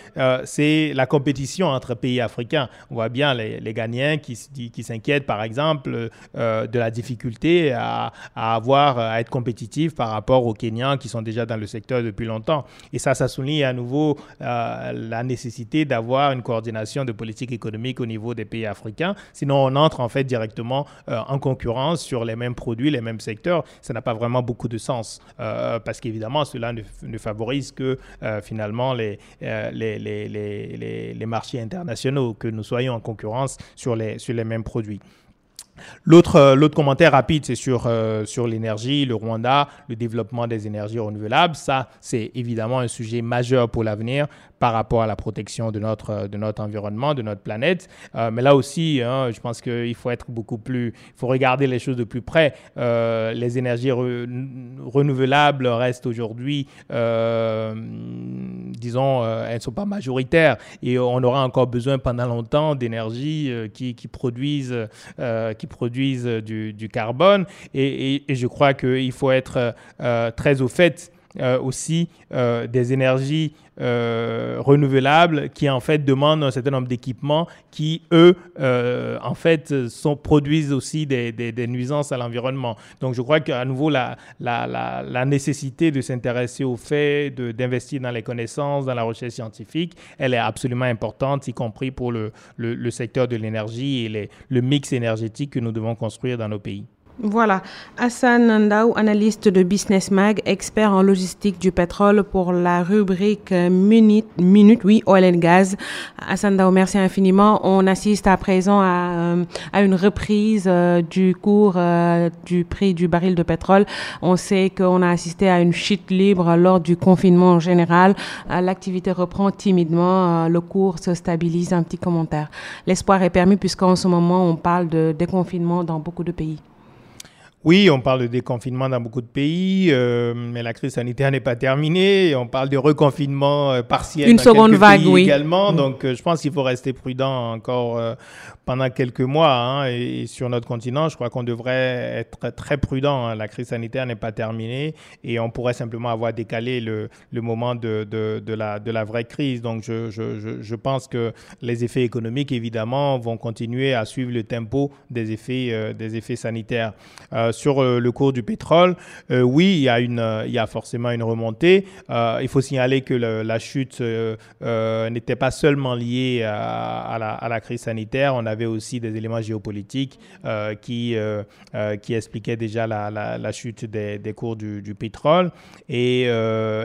Speaker 2: c'est la compétition entre pays africains. On voit bien les, les Ghanéens qui, qui s'inquiètent par exemple, euh, de la difficulté à, avoir, à être compétitif par rapport aux Kenyans qui sont déjà dans le secteur depuis longtemps. Et ça, ça souligne à nouveau euh, la nécessité d'avoir une coordination de politique économique au niveau des pays africains. Sinon, on entre en fait directement euh, en concurrence sur les mêmes produits, les mêmes secteurs. Ça n'a pas vraiment beaucoup de sens parce qu'évidemment, cela ne, favorise que finalement les, les, les, les, marchés internationaux, que nous soyons en concurrence sur les, sur les mêmes produits. L'autre, euh, l'autre commentaire rapide, c'est euh, sur l'énergie, le Rwanda, le développement des énergies renouvelables. Ça, c'est évidemment un sujet majeur pour l'avenir par rapport à la protection de notre, de notre environnement, de notre planète. Euh, mais là aussi, hein, je pense qu'il faut être beaucoup plus, il faut regarder les choses de plus près. les énergies renouvelables restent aujourd'hui, disons, elles ne sont pas majoritaires et on aura encore besoin pendant longtemps d'énergie qui, produisent, qui produisent du, carbone. Et, je crois qu'il faut être euh, très au fait euh, aussi euh, des énergies renouvelables qui en fait demandent un certain nombre d'équipements qui eux en fait produisent aussi des, des, nuisances à l'environnement. Donc je crois qu'à nouveau la, la, la, nécessité de s'intéresser au fait d'investir dans les connaissances, dans la recherche scientifique, elle est absolument importante, y compris pour le, le, secteur de l'énergie et le mix énergétique que nous devons construire dans nos pays.
Speaker 1: Voilà, Hassan Nandaou, analyste de Business Mag, expert en logistique du pétrole pour la rubrique Minute, Minute oui, Oil and Gas. Hassan Nandaou, merci infiniment. On assiste à présent à, euh, à une reprise euh, du cours euh, du prix du baril de pétrole. On sait qu'on a assisté à une chute libre lors du confinement général. L'activité reprend timidement, le cours se stabilise. Un petit commentaire. L'espoir est permis puisqu'en ce moment, on parle de déconfinement dans beaucoup de pays.
Speaker 2: Oui, on parle de déconfinement dans beaucoup de pays, euh, mais la crise sanitaire n'est pas terminée. On parle de reconfinement euh, partiel
Speaker 1: Une dans seconde vague, oui.
Speaker 2: également. Mm. Donc, euh, je pense qu'il faut rester prudent encore pendant quelques mois. Hein, et, sur notre continent, je crois qu'on devrait être très prudent. Hein. La crise sanitaire n'est pas terminée et on pourrait simplement avoir décalé le, le moment de, de, de, la, de la vraie crise. Donc, je, je, je, pense que les effets économiques, évidemment, vont continuer à suivre le tempo des effets, des effets sanitaires. Euh, sur euh, le cours du pétrole, euh, oui, il y, a une, il y a forcément une remontée. il faut signaler que la chute n'était pas seulement liée à, la, crise sanitaire. On avait aussi des éléments géopolitiques qui, expliquaient déjà la, chute des, cours du, pétrole. Et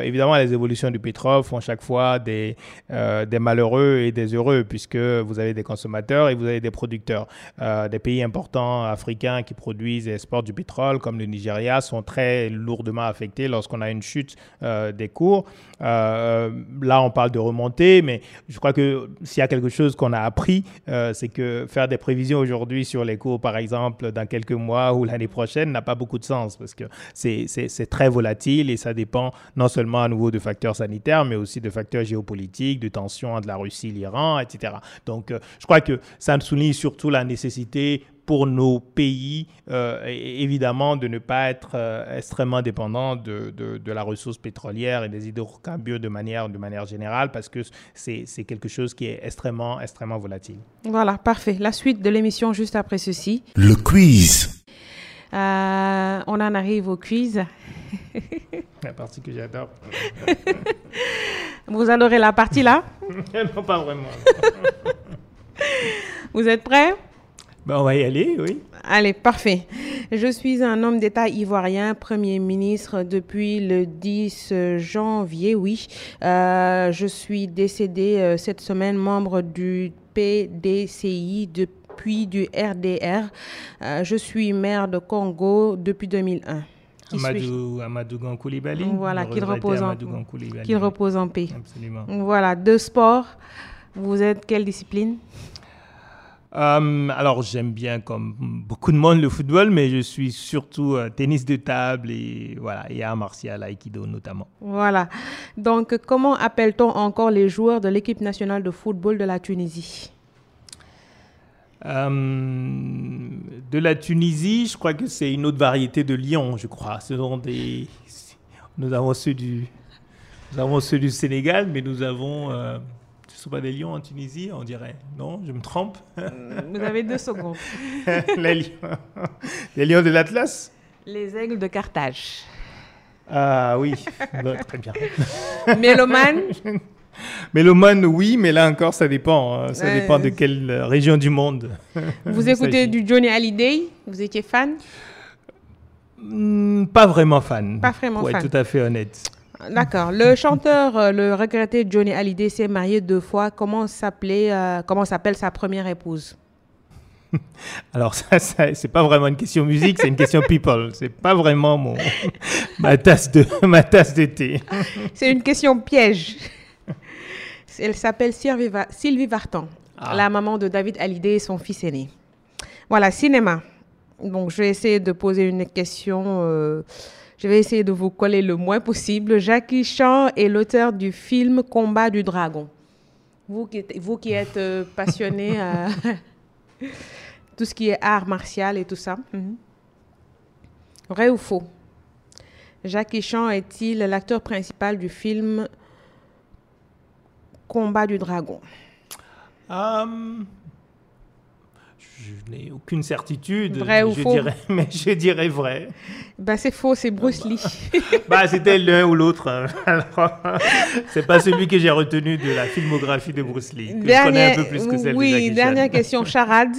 Speaker 2: évidemment, les évolutions du pétrole font chaque fois des, des malheureux et des heureux, puisque vous avez des consommateurs et vous avez des producteurs. des pays importants africains qui produisent et exportent du pétrole, comme le Nigeria, sont très lourdement affectés lorsqu'on a une chute euh, des cours. Euh, là, on parle de remontée, mais je crois que s'il y a quelque chose qu'on a appris, euh, c'est que faire des prévisions aujourd'hui sur les cours, par exemple, dans quelques mois ou l'année prochaine, n'a pas beaucoup de sens parce que c'est très volatile et ça dépend non seulement à nouveau de facteurs sanitaires, mais aussi de facteurs géopolitiques, de tensions entre la Russie, l'Iran, etc. Donc, je crois que ça souligne surtout la nécessité pour nos pays, euh, évidemment, de ne pas être euh, extrêmement dépendants de, de, la ressource pétrolière et des hydrocarbures de manière, de manière générale, parce que c'est quelque chose qui est extrêmement, extrêmement volatile.
Speaker 1: Voilà, parfait. La suite de l'émission juste après ceci.
Speaker 5: Le quiz.
Speaker 1: Euh, on en arrive au quiz.
Speaker 2: la partie que j'adore.
Speaker 1: Vous adorez la partie là?
Speaker 2: Non, pas vraiment.
Speaker 1: Vous êtes prêts?
Speaker 2: Ben, on va y aller, oui.
Speaker 1: Allez, parfait. Je suis un homme d'État ivoirien, Premier ministre depuis le 10 janvier, oui. Euh, je suis décédé euh, cette semaine, membre du PDCI depuis du RDR. Euh, je suis maire de Congo depuis 2001.
Speaker 2: Amadou, Amadou Koulibaly.
Speaker 1: Voilà, qu'il repose, en, qu'il repose en paix. Absolument. Voilà, de sport. Vous êtes quelle discipline?
Speaker 2: Euh, alors j'aime bien comme beaucoup de monde le football, mais je suis surtout euh, tennis de table et voilà et art martial, aikido notamment.
Speaker 1: Voilà. Donc comment appelle-t-on encore les joueurs de l'équipe nationale de football de la Tunisie?
Speaker 2: Euh, de la Tunisie, je crois que c'est une autre variété de lions, je crois. Ce sont des, nous avons ceux du, nous avons ceux du Sénégal, mais nous avons pas des lions en Tunisie, on dirait. Non, je me trompe.
Speaker 1: Vous avez deux secondes.
Speaker 2: les, lions. les lions de l'Atlas
Speaker 1: Les aigles de Carthage.
Speaker 2: Ah oui, très bien.
Speaker 1: Mélomane
Speaker 2: Mélomane, oui, mais là encore, ça dépend. Hein. Ça dépend de quelle région du monde.
Speaker 1: Vous écoutez du Johnny Hallyday? Vous étiez fan?
Speaker 2: Hmm, Pas vraiment fan.
Speaker 1: Pas vraiment
Speaker 2: pour
Speaker 1: fan.
Speaker 2: être tout à fait honnête.
Speaker 1: D'accord. Le chanteur, euh, le regretté Johnny Hallyday s'est marié deux fois. Comment s'appelait, euh, comment s'appelle sa première épouse?
Speaker 2: Alors ça, ça c'est pas vraiment une question musique, c'est une question people. C'est pas vraiment mon ma tasse de ma tasse de thé.
Speaker 1: C'est une question piège. Elle s'appelle Sylvie Vartan, ah. la maman de David Hallyday et son fils aîné. Voilà, cinéma. Donc je vais essayer de poser une question. Euh, je vais essayer de vous coller le moins possible. Jackie Chan est l'auteur du film Combat du dragon. Vous qui, êtes euh, passionné à tout ce qui est art martial et tout ça. Mhm. Vrai ou faux? Jackie Chan est-il l'acteur principal du film Combat du dragon?
Speaker 2: Um, je n'ai aucune certitude.
Speaker 1: Vrai ou
Speaker 2: je
Speaker 1: faux
Speaker 2: dirais, Mais je dirais vrai.
Speaker 1: Ben, c'est faux, c'est Bruce Lee.
Speaker 2: bah, c'était l'un ou l'autre. Hein. c'est pas celui que j'ai retenu de la filmographie de Bruce Lee. Que je connais un peu plus que celle
Speaker 1: oui,
Speaker 2: de
Speaker 1: dernière question, charade.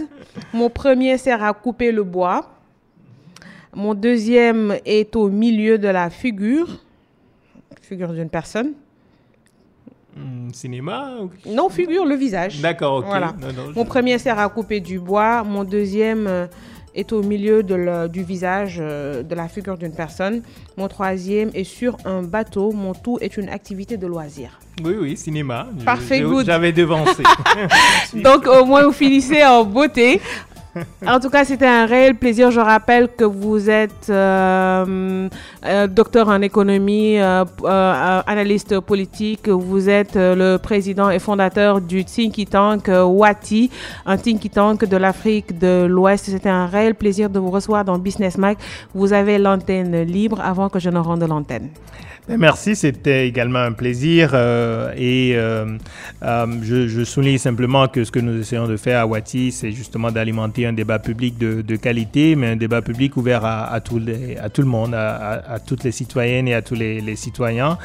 Speaker 1: Mon premier sert à couper le bois. Mon deuxième est au milieu de la figure, figure d'une personne.
Speaker 2: Hmm, cinéma
Speaker 1: Non, figure le visage.
Speaker 2: D'accord, ok.
Speaker 1: Voilà. mon premier sert à couper du bois. Mon deuxième euh, est au milieu de du visage euh, de la figure d'une personne. Mon troisième est sur un bateau. Mon tout est une activité de loisir.
Speaker 2: Oui, oui, cinéma.
Speaker 1: Parfait.
Speaker 2: J'avais devancé.
Speaker 1: Donc, au moins, vous finissez en beauté. En tout cas, c'était un réel plaisir. Je rappelle que vous êtes euh, euh, docteur en économie, euh, analyste politique. Vous êtes le président et fondateur du think tank Wati, un think tank de l'Afrique de l'Ouest. C'était un réel plaisir de vous recevoir dans Business Mag. Vous avez l'antenne libre avant que je ne rende l'antenne.
Speaker 2: Merci, c'était également un plaisir euh, et euh, euh, je, je, souligne simplement que ce que nous essayons de faire à Wati, c'est justement d'alimenter un débat public de, de, qualité, mais un débat public ouvert à, à, tout, les, à tout le monde, à, à, toutes les citoyennes et à tous les, les citoyens.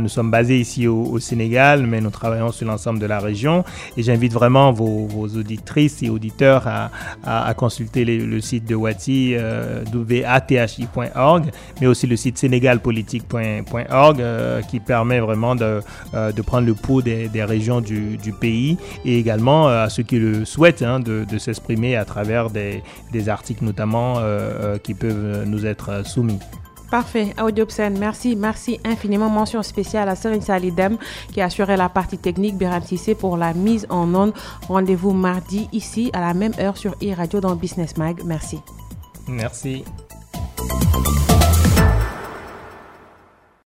Speaker 2: nous sommes basés ici au, au, Sénégal, mais nous travaillons sur l'ensemble de la région et j'invite vraiment vos, vos, auditrices et auditeurs à, consulter le site de Wati, wathi.org, mais aussi le site sénégalpolitique.org euh, qui permet vraiment de, euh, de, prendre le pouls des, des régions du, du, pays et également euh, à ceux qui le souhaitent hein, de, de s'exprimer à travers des, des articles notamment qui peuvent nous être soumis.
Speaker 1: Parfait. Audiopsen, merci, merci infiniment. Mention spéciale à Serine Salidem qui a assuré la partie technique, Béram pour la mise en onde. Rendez-vous mardi ici à la même heure sur e-radio dans Business Mag. Merci.
Speaker 2: Merci.